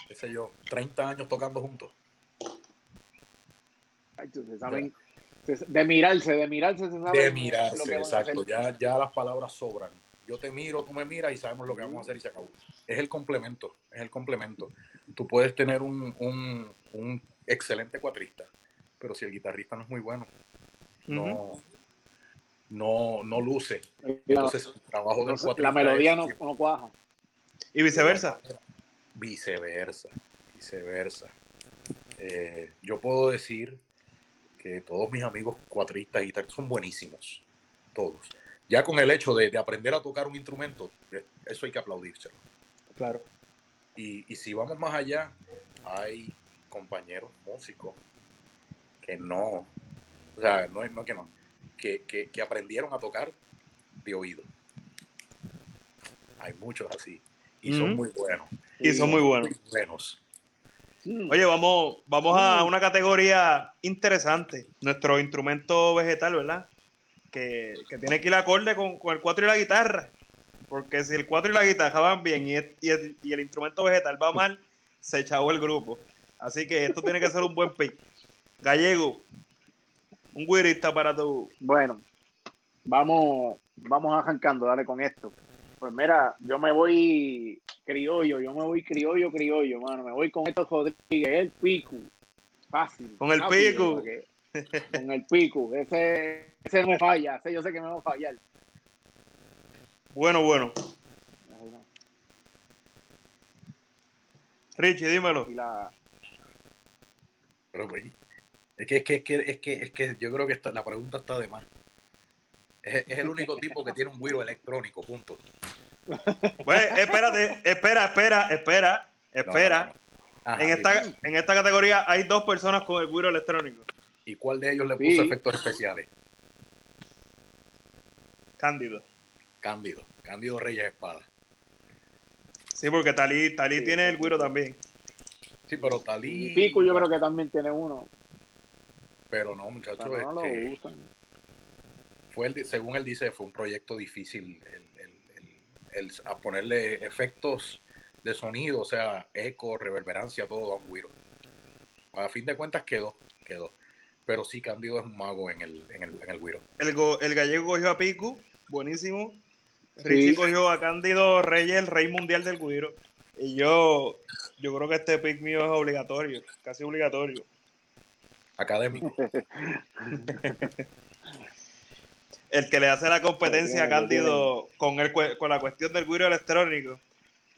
B: qué sé yo, 30 años tocando juntos,
C: se saben, se- de mirarse, de mirarse se sabe
B: de
C: lo que
B: mirarse, exacto, ya, ya las palabras sobran. Yo te miro, tú me miras y sabemos lo que vamos a hacer y se acabó. Es el complemento, es el complemento. Tú puedes tener un, un, un excelente cuatrista, pero si el guitarrista no es muy bueno, no, no, no luce. Entonces, el trabajo del cuatrista
C: la melodía
B: es
C: no, no cuaja.
A: Y viceversa.
B: Viceversa, viceversa. Eh, yo puedo decir que todos mis amigos cuatristas y guitarristas son buenísimos, todos. Ya con el hecho de, de aprender a tocar un instrumento, eh, eso hay que aplaudírselo.
A: Claro.
B: Y, y si vamos más allá, hay compañeros músicos que no, o sea, no es no que no, que, que, que aprendieron a tocar de oído. Hay muchos así. Y son muy buenos.
A: Y son muy buenos.
B: Muy buenos.
C: Mm.
A: Oye, vamos, vamos a
C: Mm.
A: una categoría interesante. Nuestro instrumento vegetal, ¿verdad? Que, que tiene que ir acorde con, con el cuatro y la guitarra. Porque si el cuatro y la guitarra van bien y, el- y el, y el instrumento vegetal va mal, se echó el grupo. Así que esto tiene que ser un buen pick. Gallego, un guirista para tu.
C: Bueno, vamos, vamos arrancando, dale con esto. Pues mira, yo me voy criollo, yo me voy criollo, criollo, mano. Me voy con esto Rodríguez, el pico. Fácil.
A: Con el
C: rápido,
A: pico.
C: porque- Con el pico. Ese, ese no me falla, ese yo sé que me va a fallar.
A: Bueno, bueno. Richie, dímelo.
C: Y la,
B: Pero, es que, es que, es que, es que, es que yo creo que esta- la pregunta está de más. Es, es el único tipo que tiene un güiro electrónico, punto.
A: Pues, espérate, espera, espera, espera, espera.
B: No, no, no. Ajá,
A: En
B: sí.
A: esta, en esta categoría hay dos personas con el guiro electrónico.
B: ¿Y cuál de ellos le
C: Sí.
B: puso efectos especiales?
A: Cándido.
B: Cándido. Cándido Reyes Espada.
A: Sí, porque Talí, Talí
C: Sí.
A: tiene el guiro también.
B: Sí, pero Talí.
C: y pico yo creo que también tiene uno.
B: Pero no, muchachos,
C: Pero no lo
B: este,
C: usan.
B: Fue el, según él dice, fue un proyecto difícil el, el- el- el- a ponerle efectos de sonido, o sea, eco, reverberancia, todo a un güiro. A fin de cuentas quedó, quedó. Pero sí, Cándido es un mago en el, en el, en el güiro.
A: El, go- el gallego cogió a Piku, buenísimo. Richie
C: Sí.
A: cogió a Cándido Reyes, el rey mundial del guiro. Y yo, yo creo que este pick mío es obligatorio, casi obligatorio.
B: Académico.
A: El que le hace la competencia a Cándido con, el, con la cuestión del guiro electrónico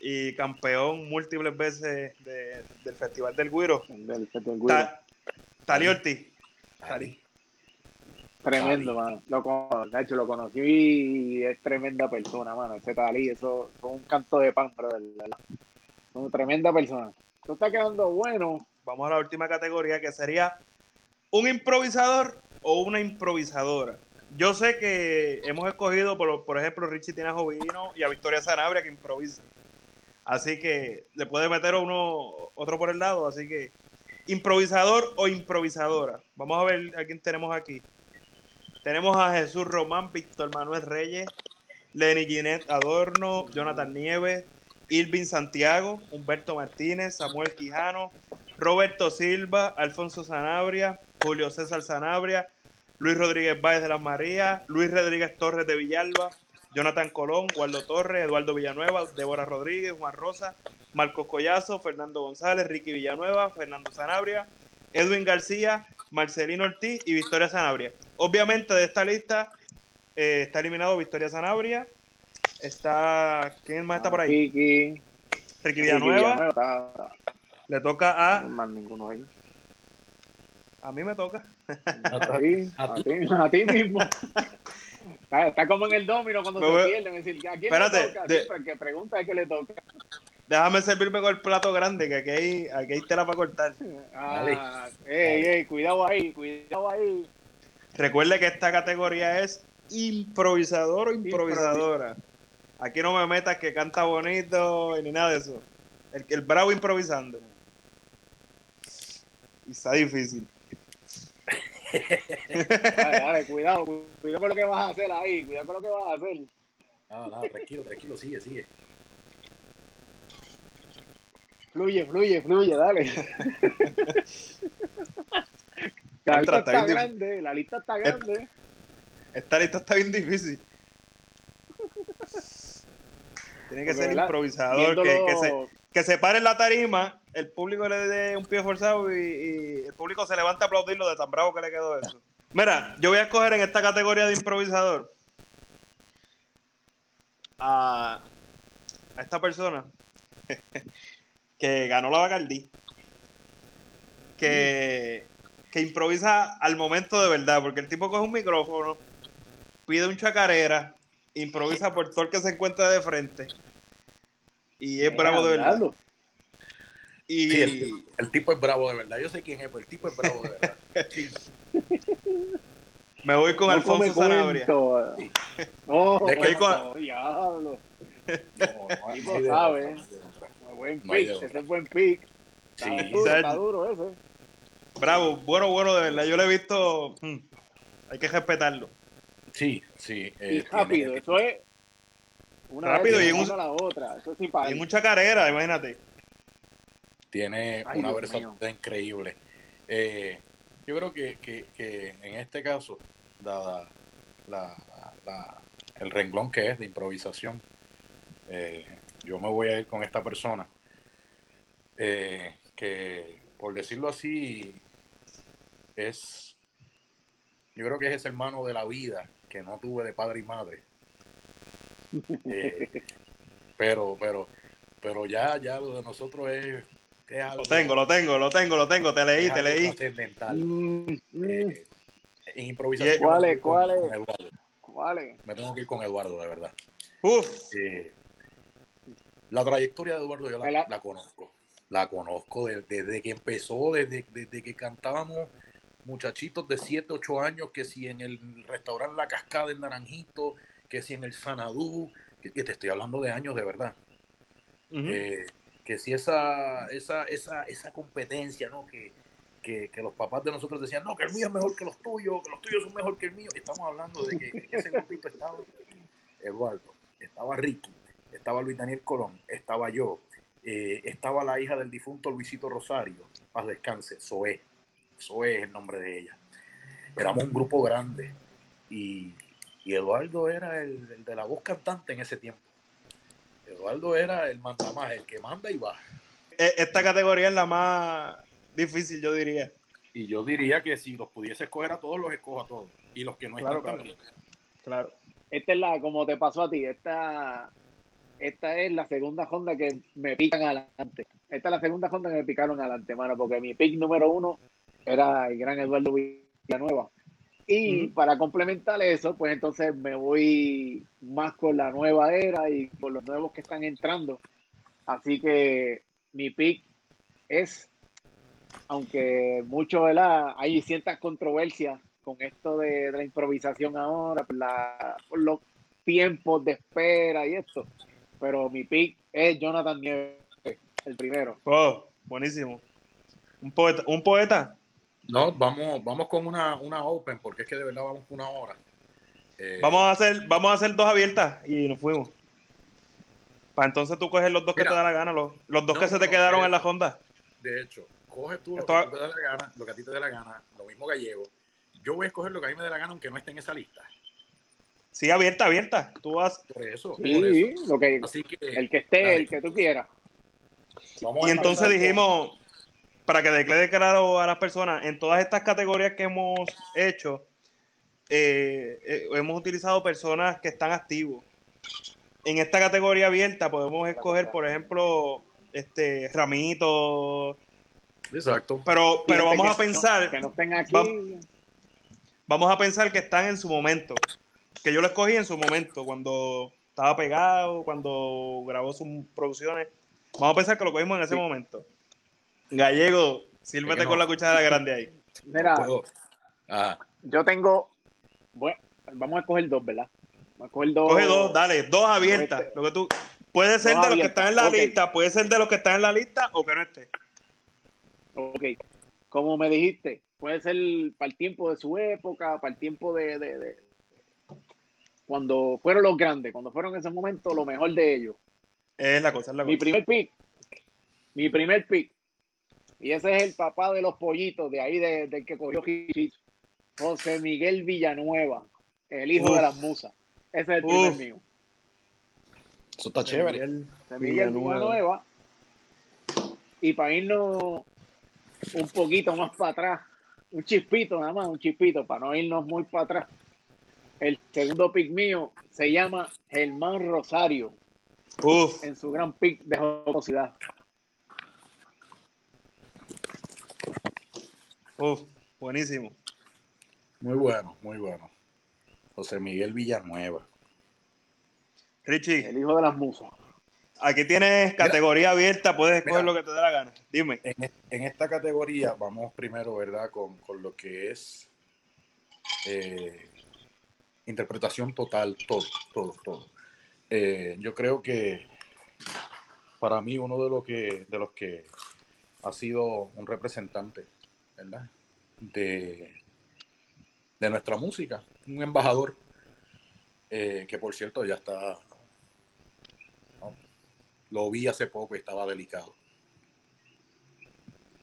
A: y campeón múltiples veces de- del Festival del Guiro.
C: Del- del.
A: Ta- Ortiz.
B: Talí.
C: Tremendo, mano. Lo, de hecho, lo conocí y es tremenda persona, mano. Ese Talí, eso fue un canto de pan, pero. Una tremenda persona. esto está quedando bueno.
A: Vamos a la última categoría que sería un improvisador o una improvisadora. Yo sé que hemos escogido, por, por ejemplo, Richie tiene a Jovino y a Victoria Sanabria que improvisa. Así que le puede meter uno otro por el lado. Así que improvisador o improvisadora. Vamos a ver a quién tenemos aquí. Tenemos a Jesús Román, Víctor Manuel Reyes, Lenny Ginette Adorno, Jonathan Nieves, Irving Santiago, Humberto Martínez, Samuel Quijano, Roberto Silva, Alfonso Sanabria, Julio César Sanabria, Luis Rodríguez Báez de las Marías, Luis Rodríguez Torres de Villalba, Jonathan Colón, Waldo Torres, Eduardo Villanueva, Débora Rodríguez, Juan Rosa, Marcos Collazo, Fernando González, Ricky Villanueva, Fernando Sanabria, Edwin García, Marcelino Ortiz y Victoria Sanabria. Obviamente de esta lista eh, está eliminado Victoria Sanabria. Está. ¿Quién más está por ahí?
C: Ricky,
A: Ricky Villanueva. Le toca a.
C: no hay más ninguno ahí.
A: A mí me toca.
C: A ti,
B: A
C: a
B: ti.
C: a ti mismo. Está, está como en el domino cuando
A: Me
C: se pierden. Es decir, ¿a quién
A: Espérate,
C: le toca?
A: de-
C: Siempre el que pregunta es que le toca.
A: Déjame servirme con el plato grande, que aquí hay, aquí hay tela para cortar.
C: Ah, ey, ey, cuidado ahí, cuidado ahí.
A: Recuerde que esta categoría es improvisador o improvisadora. Aquí no me metas que canta bonito y ni nada de eso. El, el bravo improvisando. Y está difícil.
C: Dale, dale, cuidado, cu- cuidado con lo que vas a hacer ahí, cuidado con lo que vas a hacer.
B: Nada, nada, tranquilo, tranquilo, sigue, sigue.
C: Fluye, fluye, fluye, dale. La lista
A: está
C: grande, la lista está grande.
A: Esta lista está bien difícil. Tiene que
C: Porque,
A: ser
C: ¿verdad?
A: improvisador, que, que se, que se pare en la tarima, el público le dé un pie forzado y, el público se levanta a aplaudirlo de tan bravo que le quedó eso. Mira, yo voy a escoger en esta categoría de improvisador a, a esta persona que ganó la Bacardí, que, que improvisa al momento de verdad, porque el tipo coge un micrófono, pide un chacarera, improvisa por todo el que se encuentra de frente. Y es bravo de verdad. Y
B: Sí, el, el tipo es bravo de verdad. Yo sé quién es, pero el tipo es bravo de verdad.
A: me voy con
C: No
A: Alfonso Sanabria.
C: Oh,
B: De
A: que-
C: no, diablo.
B: No, no hay
C: Tipo
B: de-
C: sabe. Buen
B: No hay
C: pick, ese es buen pick.
B: Sí,
C: Está duro, está duro ese.
A: Bravo, bueno, bueno, de verdad. Yo lo he visto. hmm, hay que respetarlo.
B: sí, sí. eh,
C: Y rápido,
B: tiene-
C: eso es. Una
A: Rápido
C: vez
A: y un-
C: la otra. Eso sí para
A: Y mucha carrera, imagínate.
B: tiene
C: Ay,
B: una
C: Dios
B: versatilidad increíble. Eh, yo creo que, que, que en este caso, dada la, la- el renglón que es de improvisación, eh, yo me voy a ir con esta persona eh, que, por decirlo así, es, yo creo que es ese hermano de la vida que no tuve de padre y madre. Eh, pero, pero, pero ya, ya lo de nosotros es, es algo,
A: Lo tengo, lo tengo, lo tengo, lo tengo. Te leí, te leí.
B: trascendental.
C: Mm, mm,
B: Eh, en improvisación.
C: ¿Cuál
B: me
C: es?
B: tengo que ir con-
C: ¿Cuál es?
B: con Eduardo.
C: ¿Cuál es?
B: Me tengo que ir con Eduardo, de verdad.
A: Uf,
B: Eh, la trayectoria de Eduardo yo la,
C: La-
B: la conozco. La conozco de- desde que empezó, desde, desde que cantábamos muchachitos de 7, 8 años, que si en el restaurante La Cascada en Naranjito, que si en el Sanadú, que, que te estoy hablando de años de verdad. Eh, que si esa, esa, esa, esa competencia, ¿no? Que, que, que los papás de nosotros decían, no, que el mío es mejor que los tuyos, que los tuyos son mejor que el mío. Estamos hablando de que ese grupito estaba Eduardo, estaba Ricky, estaba Luis Daniel Colón, estaba yo, eh, estaba la hija del difunto Luisito Rosario, paz descanse, Zoé. Zoé es el nombre de ella. Éramos un grupo grande y, y Eduardo era el, el de la voz cantante en ese tiempo. Eduardo era el mandamás, el que manda y va.
A: E- Esta categoría es la más difícil, yo diría.
B: Y yo diría que si los pudiese escoger a todos, los escojo a todos. Y los que no
C: Claro,
B: están
C: claro.
B: también.
A: Claro.
C: Esta es la, como te pasó a ti, esta, esta es la segunda Honda que me pican adelante. Esta es la segunda Honda que me picaron adelante, mano, porque mi pick número uno era el gran Eduardo Villanueva. Y para complementar eso, pues entonces me voy más con la nueva era y con los nuevos que están entrando. Así que mi pick es, aunque mucho, ¿verdad? Hay ciertas controversias con esto de, la improvisación ahora, por, la, por los tiempos de espera y esto. Pero mi pick es Jonathan Nieves, el primero.
A: Oh, buenísimo. Un poeta, un poeta.
B: No, vamos, vamos con una, una open, porque es que de verdad vamos con una hora.
A: Eh, vamos a hacer, vamos a hacer dos abiertas y nos fuimos. Para entonces tú coges los dos que te da la gana, los, los dos que se te quedaron en la Honda.
B: De hecho, coges tú lo que, te da la gana, lo que a ti te dé la gana, lo mismo gallego. Yo voy a escoger lo que a mí me dé la gana, aunque no esté en esa lista.
A: Sí, abierta, abierta. Tú vas.
B: Por eso.
C: Sí, Lo que, el que esté, el que tú quieras.
A: y entonces dijimos, para que declare claro a las personas, en todas estas categorías que hemos hecho, eh, eh, hemos utilizado personas que están activos. En esta categoría abierta podemos escoger, por ejemplo, este Ramito.
B: Exacto.
A: Pero, pero vamos a pensar.
C: Que no estén aquí.
A: vamos a pensar que están en su momento que yo lo escogí en su momento, cuando estaba pegado, cuando grabó sus producciones. Vamos a pensar que lo cogimos en ese momento. Gallego, sírvete con la cuchara grande ahí.
C: Mira, yo tengo. Bueno, vamos a escoger dos, ¿verdad? Vamos a escoger dos.
A: Coge dos, dale, dos abiertas. Lo que tú, puede ser de los que están en la lista, puede ser de los que están en la lista o que no esté.
C: Ok. Como me dijiste, puede ser para el tiempo de su época, para el tiempo de, cuando fueron los grandes, cuando fueron en ese momento lo mejor de ellos.
A: Es la cosa, es la
C: Mi primer pick, mi primer pick, y ese es el papá de los pollitos, de ahí del que cogió José Miguel Villanueva, el hijo de las musas. Ese es el primer mío.
B: Eso está chévere.
C: José Miguel Villanueva. Y para irnos un poquito más para atrás, un chispito nada más, un chispito, para no irnos muy para atrás. El segundo pick mío se llama Germán Rosario.
A: Uf.
C: En su gran pick de jocosidad.
A: Uf, buenísimo.
B: Muy bueno, muy bueno. José Miguel Villanueva.
A: Richie.
C: El hijo de las musas.
A: Aquí tienes categoría abierta, puedes escoger lo que te dé la gana. Dime.
B: En, esta categoría vamos primero, ¿verdad? Con, con lo que es eh, interpretación total, todo, todo, todo. Eh, yo creo que para mí uno de, los que, de los que ha sido un representante, ¿verdad? De, de nuestra música, un embajador, eh, que por cierto ya está, lo vi hace poco y estaba delicado.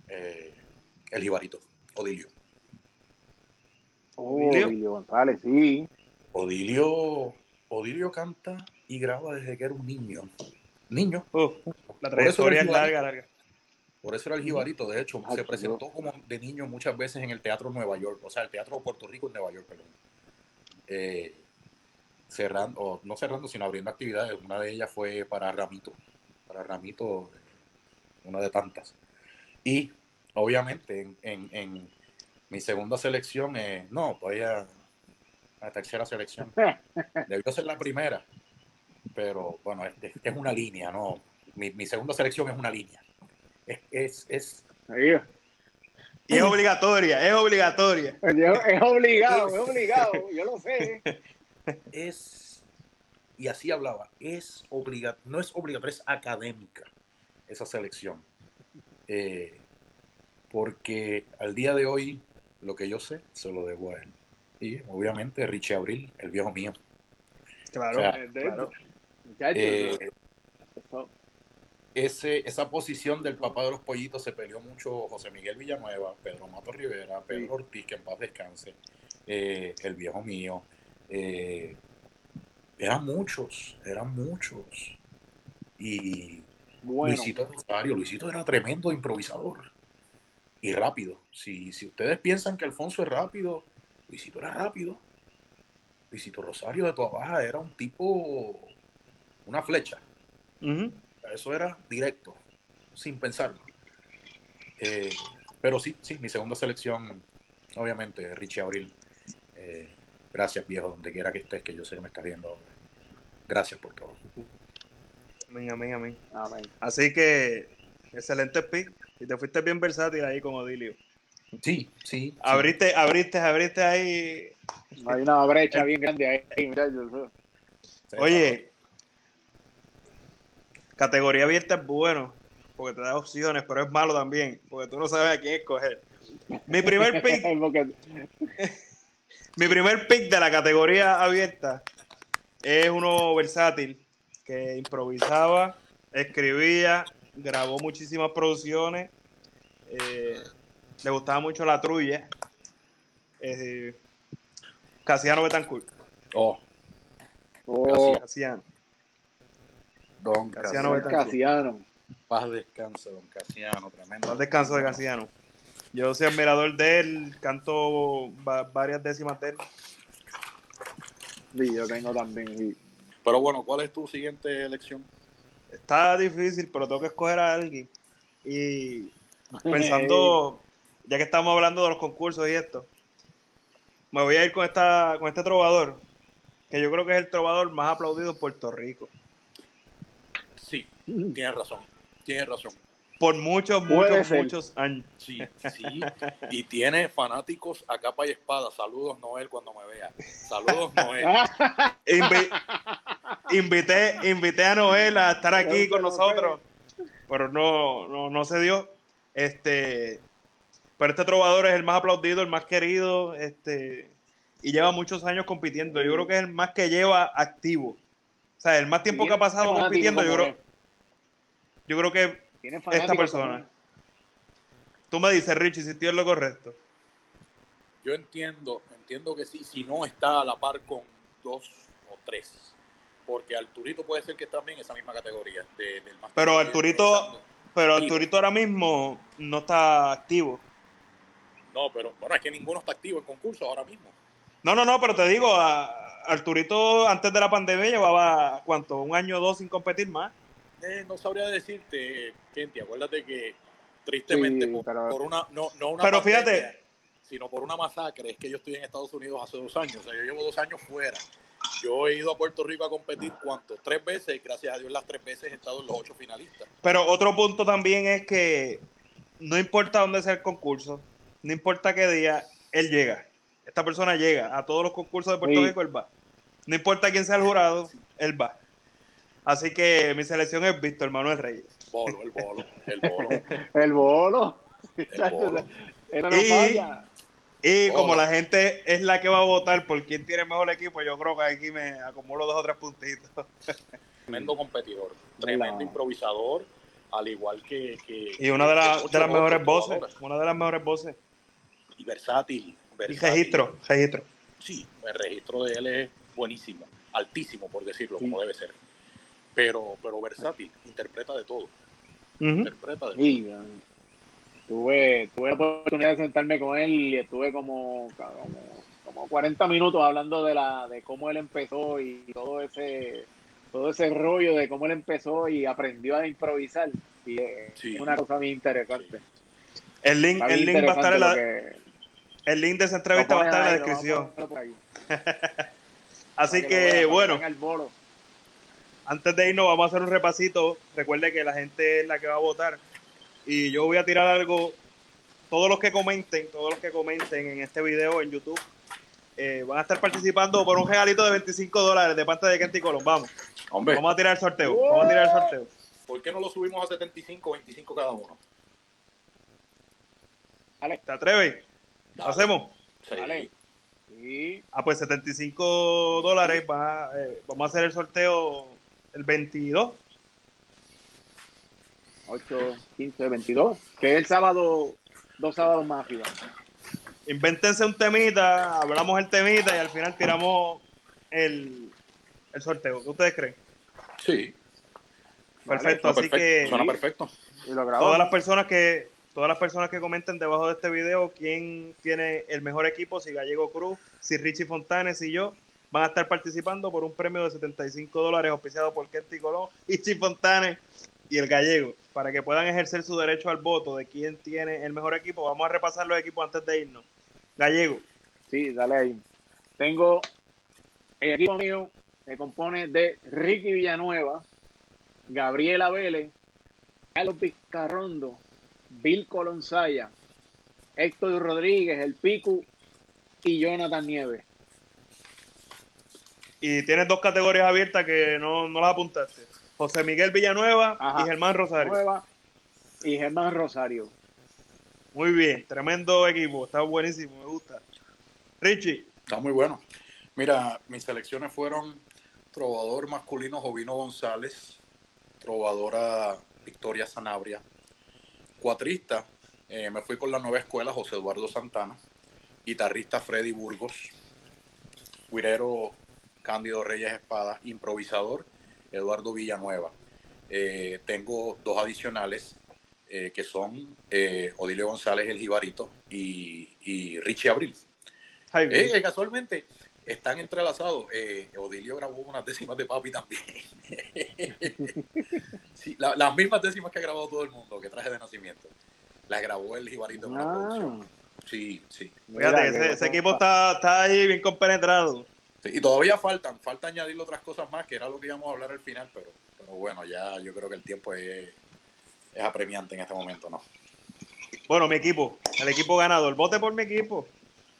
B: Eh, el Ibarito, Odilio.
C: Oh, Odilio González, sí.
B: Odilio, Odilio canta y graba desde que era un niño. Niño.
A: la trayectoria es larga, larga.
B: Por eso era el jibarito. De hecho, se presentó como de niño muchas veces en el Teatro Nueva York, o sea, el Teatro Puerto Rico en Nueva York, perdón. Eh, cerrando, o no cerrando, sino abriendo actividades. Una de ellas fue para Ramito. Para Ramito, una de tantas. Y obviamente en, en, mi segunda selección, eh, no, todavía la tercera selección. Debió ser la primera, pero bueno, es, es una línea, ¿no? Mi, mi, segunda selección es una línea. Es, es, es...
A: Y es obligatoria, es obligatoria.
C: Es obligado, es obligado, yo lo sé.
B: Es, y así hablaba, es obligatoria, no es obligatoria, es académica esa selección. Eh, porque al día de hoy, lo que yo sé, se lo debo a él. Y obviamente Richie Abril, el viejo mío.
A: Claro,
B: eh, ese, esa posición del papá de los pollitos se peleó mucho José Miguel Villanueva, Pedro Mato Rivera, Pedro Ortiz, que en paz descanse, eh, el viejo mío. Eh, eran muchos, eran muchos. Y Luisito Rosario, Luisito era tremendo improvisador y rápido. Si, si ustedes piensan que Alfonso es rápido, Luisito era rápido. Luisito Rosario de toda baja era un tipo, una flecha. Eso era directo, sin pensarlo. Eh, pero sí, sí, mi segunda selección, obviamente, Richie Abril. Eh, gracias, viejo, donde quiera que estés, que yo sé que me estás viendo. Gracias por todo.
A: Amén, amén, amén. Así que, excelente pick. Y te fuiste bien versátil ahí con Odilio.
B: Sí, sí.
A: Abriste, abriste, abriste ahí.
C: Hay una brecha bien grande ahí, muchachos.
A: Oye, categoría abierta es bueno, porque te da opciones, pero es malo también, porque tú no sabes a quién escoger. Mi primer pick, mi primer pick de la categoría abierta es uno versátil que improvisaba, escribía, grabó muchísimas producciones, eh, le gustaba mucho la trulla. Eh, Casiano Betancourt.
B: Oh,
C: Oh,
A: Casiano.
B: Don
A: Casiano
B: Casiano. Paz descanse, don Casiano, tremendo.
A: Más descanso de Casiano. Yo soy admirador de él, canto va- varias décimas de él.
C: Sí, yo tengo también.
B: Pero bueno, ¿cuál es tu siguiente elección?
A: Está difícil, pero tengo que escoger a alguien. Y pensando, ya que estamos hablando de los concursos y esto, me voy a ir con esta con este trovador, que yo creo que es el trovador más aplaudido en Puerto Rico.
B: Sí, tienes razón, tienes razón.
A: Por muchos, muchos,
C: ser.
A: muchos años.
B: Sí, sí. Y tiene fanáticos a capa y espada. Saludos, Noel, cuando me vea. Saludos, Noel.
A: Invi- invité, invité a Noel a estar aquí con nosotros, pero no, no, no se dio. Este, pero este trovador es el más aplaudido, el más querido, este, y lleva muchos años compitiendo. Yo creo que es el más que lleva activo. O sea, el más tiempo que ha pasado compitiendo, yo creo. Yo creo que esta persona.
C: él.
A: Tú me dices, Richie, si estoy en lo correcto.
B: Yo entiendo, entiendo que sí, si no está a la par con dos o tres. Porque Arturito puede ser que está también en esa misma categoría. de- del más
A: Pero Arturito-. Pero. Arturito ahora mismo no está activo.
B: No, pero bueno, es que ninguno está activo en concurso ahora mismo.
A: No, no, no, pero te digo, a Arturito antes de la pandemia llevaba, ¿cuánto? Un año o dos sin competir más.
B: Eh, no sabría decirte, Kenty, acuérdate que tristemente
C: Sí,
B: por,
C: pero-
B: por una, no, no una
A: Pero fíjate-
B: sino por una masacre, es que yo estoy en Estados Unidos hace dos años, o sea, yo llevo dos años fuera. Yo he ido a Puerto Rico a competir, ¿cuánto? Tres veces, y gracias a Dios las tres veces he estado en los ocho finalistas.
A: Pero otro punto también es que no importa dónde sea el concurso, no importa qué día, él llega. Esta persona llega a todos los concursos de Puerto
C: Sí.
A: Rico, él va. No importa quién sea el jurado, él va. Así que mi selección es Víctor Manuel Reyes.
B: Bolo, el bolo, el bolo.
C: El bolo.
B: El bolo.
C: No
A: Y-
C: falla.
A: Y como la gente es la que va a votar por quién tiene mejor equipo, yo creo que aquí me acumulo dos o tres puntitos.
B: Tremendo competidor, tremendo
C: La-
B: improvisador, al igual que... que-
A: Y una de,
B: muchos
A: de las mejores voces, una de las mejores voces.
B: Y versátil.
A: Y
B: versátil.
A: registro, registro.
B: Sí, el registro de él es buenísimo, altísimo por decirlo, como debe ser. Pero, pero versátil, interpreta de todo, interpreta de todo.
C: Sí, tuve, tuve la oportunidad de sentarme con él y estuve como, como, como 40 minutos hablando de la de cómo él empezó y todo ese todo ese rollo de cómo él empezó y aprendió a improvisar y es
B: Sí.
C: una cosa bien interesante.
A: El link, el link va a estar en la, el link de esa entrevista va a estar en la descripción. Así que bueno. Antes de irnos vamos a hacer un repasito. Recuerde que la gente es la que va a votar. Y yo voy a tirar algo. Todos los que comenten, todos los que comenten en este video en YouTube, eh, van a estar participando por un regalito de 25 dólares de parte de Kenty Colón. Vamos,
B: Hombre,
A: vamos a tirar el sorteo. Vamos a tirar el sorteo.
B: ¿por qué no lo subimos a 75, 25 cada uno?
A: ¿Te atreves? ¿Lo hacemos?
B: Sí.
C: Dale. Sí,
A: Ah, pues 75 dólares. va, eh, vamos a hacer el sorteo el 22.
C: 8, 15, 22. Que es el sábado, dos sábados más arriba.
A: Invéntense un temita, hablamos el temita y al final tiramos el, el sorteo. ¿Qué ustedes creen?
B: Sí,
A: Perfecto, así
B: perfecto,
A: que
B: suena perfecto.
C: Y lo grabamos.
A: todas las personas que todas las personas que comenten debajo de este video quién tiene el mejor equipo, si Gallego Cruz, si Richie Fontanes y yo, van a estar participando por un premio de 75 dólares auspiciado por Kenty Colón, Richie Fontanes y el Gallego, para que puedan ejercer su derecho al voto de quién tiene el mejor equipo. Vamos a repasar los equipos antes de irnos. Gallego,
C: Sí, dale ahí. Tengo el equipo mío se compone de Ricky Villanueva, Gabriela Vélez, Carlos Vizcarrondo Bill Colonsaya, Héctor Rodríguez, el Picu y Jonathan Nieves.
A: Y tienes dos categorías abiertas que no, no las apuntaste. José Miguel Villanueva
C: Ajá.
A: y Germán Rosario.
C: Nueva y Germán Rosario.
A: Muy bien, tremendo equipo, está buenísimo, me gusta. Richie,
B: Está muy bueno. Mira, mis selecciones fueron trovador masculino Jovino González, trovadora Victoria Sanabria, cuatrista, eh, me fui con la nueva escuela José Eduardo Santana, guitarrista Freddy Burgos, guirero Cándido Reyes Espada, improvisador Eduardo Villanueva. Eh, tengo dos adicionales eh, que son eh, Odilio González el Jibarito y, y Richie Abril. Eh, casualmente están entrelazados. Eh, Odilio grabó unas décimas de papi también. Sí, la- las mismas décimas que ha grabado todo el mundo, que traje de nacimiento. Las grabó el Jibarito en una
C: Ah,
B: producción. Sí, sí,
C: mira
A: Fíjate, ese, ese equipo está, está ahí bien compenetrado.
B: Este, y todavía faltan, falta añadirle otras cosas más, que era lo que íbamos a hablar al final, pero, pero bueno, ya yo creo que el tiempo es, es apremiante en este momento, ¿no?
A: Bueno, mi equipo, el equipo ganador, vote por mi equipo.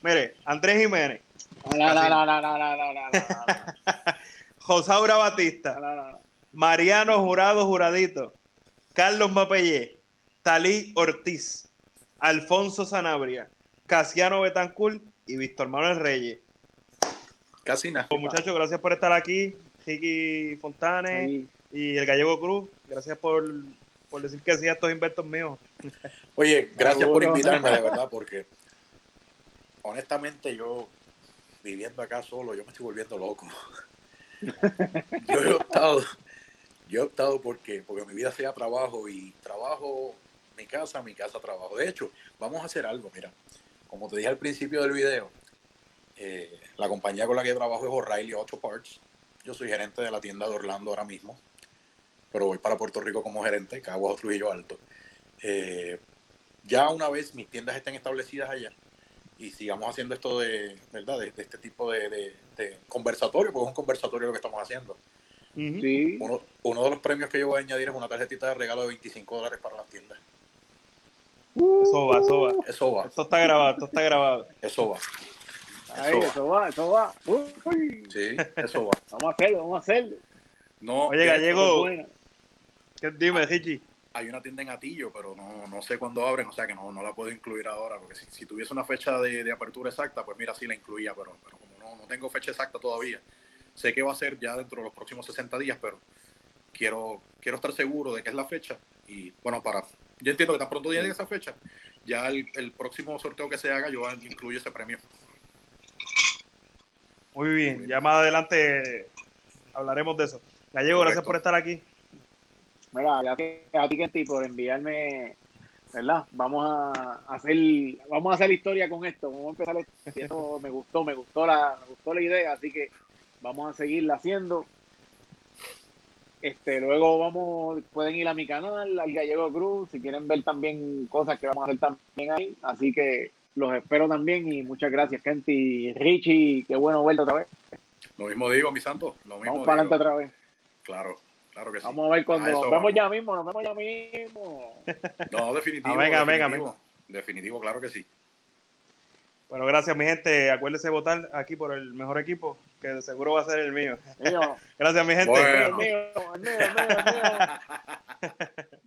A: Mire, Andrés Jiménez. Josaura Batista. Mariano Jurado Juradito. Carlos Mapellé. Talí Ortiz. Alfonso Sanabria. Casiano Betancourt y Víctor Manuel Reyes.
B: Casi nada.
A: Pues, muchachos, gracias por estar aquí. Ricky Fontanes
C: Ahí.
A: y el Gallego Cruz, gracias por, por decir que sí a estos inventos míos.
B: Oye, gracias por invitarme, de verdad, porque honestamente yo, viviendo acá solo, yo me estoy volviendo loco. Yo he optado, yo he optado porque, porque mi vida sea trabajo y trabajo, mi casa, mi casa, trabajo. De hecho, vamos a hacer algo, mira, como te dije al principio del video, eh, la compañía con la que trabajo es O'Reilly Auto Parts. Yo soy gerente de la tienda de Orlando ahora mismo, pero voy para Puerto Rico como gerente, Caguas Trujillo Alto. Eh, ya una vez mis tiendas estén establecidas allá y sigamos haciendo esto de, ¿verdad? De, de este tipo de, de- de conversatorio, porque es un conversatorio lo que estamos haciendo.
C: Sí.
B: Uno, uno de los premios que yo voy a añadir es una tarjetita de regalo de 25 dólares para las tiendas.
A: Eso va, eso va.
B: Eso va,
A: Esto está grabado, esto está grabado.
B: eso va.
C: Ahí, eso va, eso va. Uy,
B: Sí, eso va.
C: vamos a hacerlo, vamos a hacerlo.
B: No,
A: Oye, Gallego. ¿qué- dime, Richie.
B: hay una tienda en Atillo, pero no, no sé cuándo abren, o sea que no, no la puedo incluir ahora, porque si, si tuviese una fecha de, de apertura exacta, pues mira, sí la incluía, pero, pero como no, no tengo fecha exacta todavía, sé que va a ser ya dentro de los próximos 60 días, pero quiero, quiero estar seguro de que es la fecha y bueno, para, yo entiendo que tan pronto llegue esa fecha, ya el, el próximo sorteo que se haga, yo incluyo ese premio.
A: Muy bien, ya más adelante hablaremos de eso. Gallego, gracias por estar aquí.
C: Mira, gracias a ti, Kenty, por enviarme, ¿verdad? Vamos a hacer, vamos a hacer historia con esto. Vamos a empezar. Esto me gustó, me gustó la, me gustó la idea, así que vamos a seguirla haciendo. Este, luego vamos, pueden ir a mi canal, al Gallego Cruz, si quieren ver también cosas que vamos a hacer también ahí. Así que los espero también y muchas gracias, Kenty, Richie, qué bueno verte otra vez.
B: Lo mismo digo, mi santo, lo mismo
C: Vamos para adelante otra vez.
B: Claro, claro que sí.
C: Vamos a ver cuando nos vemos
B: vamos.
C: ya mismo, nos vemos ya mismo.
B: No, definitivo.
A: Amén,
B: definitivo. Definitivo, claro que sí.
A: Bueno, gracias, mi gente. Acuérdense de votar aquí por el mejor equipo, que de seguro va a ser el mío.
C: Mío,
A: Gracias, mi gente.
B: Bueno.
C: el mío, el mío, el mío, el mío.